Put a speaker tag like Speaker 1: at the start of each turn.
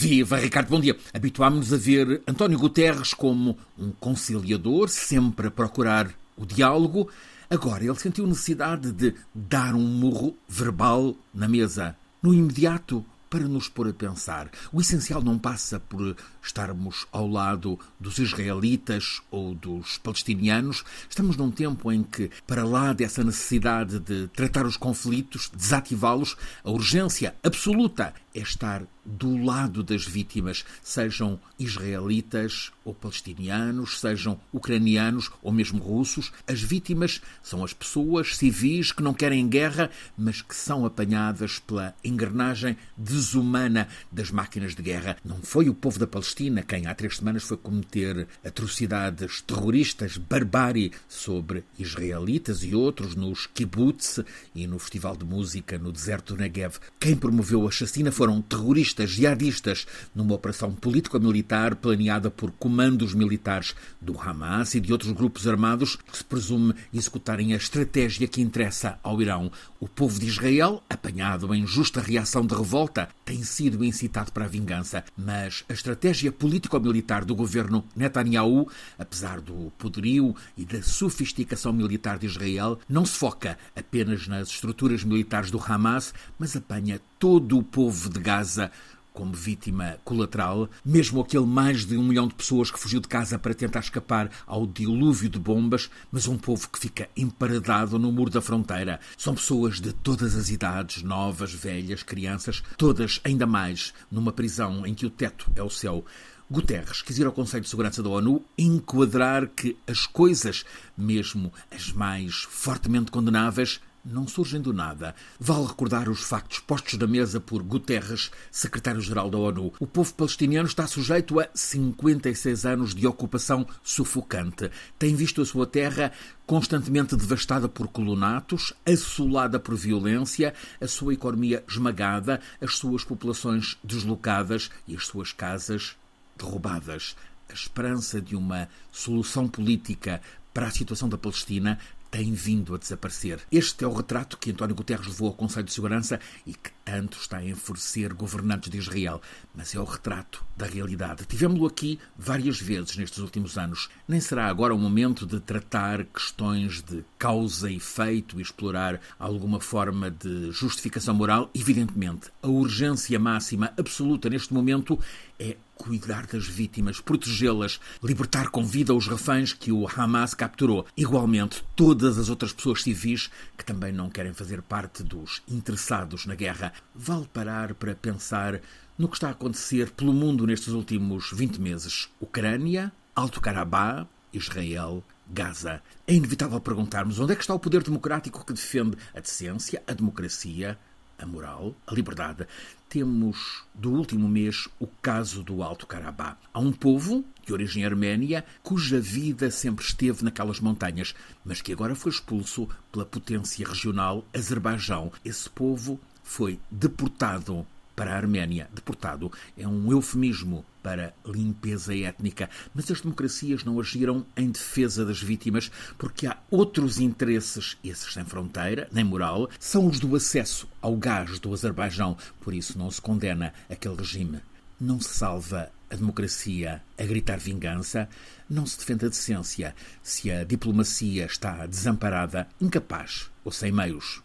Speaker 1: Viva, Ricardo, bom dia. Habituámos-nos a ver António Guterres como um conciliador, sempre a procurar o diálogo. Agora ele sentiu necessidade de dar um murro verbal na mesa. No imediato, para nos pôr a pensar. O essencial não passa por estarmos ao lado dos israelitas ou dos palestinianos. Estamos num tempo em que, para lá dessa necessidade de tratar os conflitos, desativá-los, a urgência absoluta é estar do lado das vítimas, sejam israelitas ou palestinianos, sejam ucranianos ou mesmo russos. As vítimas são as pessoas civis que não querem guerra, mas que são apanhadas pela engrenagem desumana das máquinas de guerra. Não foi o povo da Palestina quem há três semanas foi cometer atrocidades terroristas, barbárie sobre israelitas e outros nos kibbutz e no festival de música no deserto do Negev. Quem promoveu a chacina foram terroristas jihadistas numa operação político-militar planeada por comandos militares do Hamas e de outros grupos armados que se presume executarem a estratégia que interessa ao Irão. O povo de Israel, apanhado em justa reação de revolta, tem sido incitado para a vingança, mas a estratégia político-militar do governo Netanyahu, apesar do poderio e da sofisticação militar de Israel, não se foca apenas nas estruturas militares do Hamas, mas apanha todo o povo de Gaza como vítima colateral, mesmo aquele mais de um milhão de pessoas que fugiu de casa para tentar escapar ao dilúvio de bombas, mas um povo que fica emparedado no muro da fronteira. São pessoas de todas as idades, novas, velhas, crianças, todas ainda mais numa prisão em que o teto é o céu. Guterres quis ir ao Conselho de Segurança da ONU enquadrar que as coisas, mesmo as mais fortemente condenáveis, não surgem do nada. Vale recordar os factos postos na mesa por Guterres, secretário-geral da ONU. O povo palestiniano está sujeito a 56 anos de ocupação sufocante. Tem visto a sua terra constantemente devastada por colonatos, assolada por violência, a sua economia esmagada, as suas populações deslocadas e as suas casas derrubadas. A esperança de uma solução política para a situação da Palestina tem vindo a desaparecer. Este é o retrato que António Guterres levou ao Conselho de Segurança e que tanto está a enfurecer governantes de Israel. Mas é o retrato da realidade. Tivemos-lo aqui várias vezes nestes últimos anos. Nem será agora o momento de tratar questões de causa e efeito e explorar alguma forma de justificação moral. Evidentemente, a urgência máxima absoluta neste momento é cuidar das vítimas, protegê-las, libertar com vida os reféns que o Hamas capturou. Igualmente, todas as outras pessoas civis que também não querem fazer parte dos interessados na guerra. Vale parar para pensar no que está a acontecer pelo mundo nestes últimos 20 meses. Ucrânia, Alto Karabakh, Israel, Gaza. É inevitável perguntarmos onde é que está o poder democrático que defende a decência, a democracia, a moral, a liberdade. Temos do último mês o caso do Alto Karabakh. Há um povo, de origem arménia, cuja vida sempre esteve naquelas montanhas, mas que agora foi expulso pela potência regional Azerbaijão. Esse povo foi deportado para a Arménia. Deportado é um eufemismo para limpeza étnica, mas as democracias não agiram em defesa das vítimas porque há outros interesses, esses sem fronteira, nem moral, são os do acesso ao gás do Azerbaijão. Por isso não se condena aquele regime. Não se salva a democracia a gritar vingança, não se defende a decência se a diplomacia está desamparada, incapaz ou sem meios.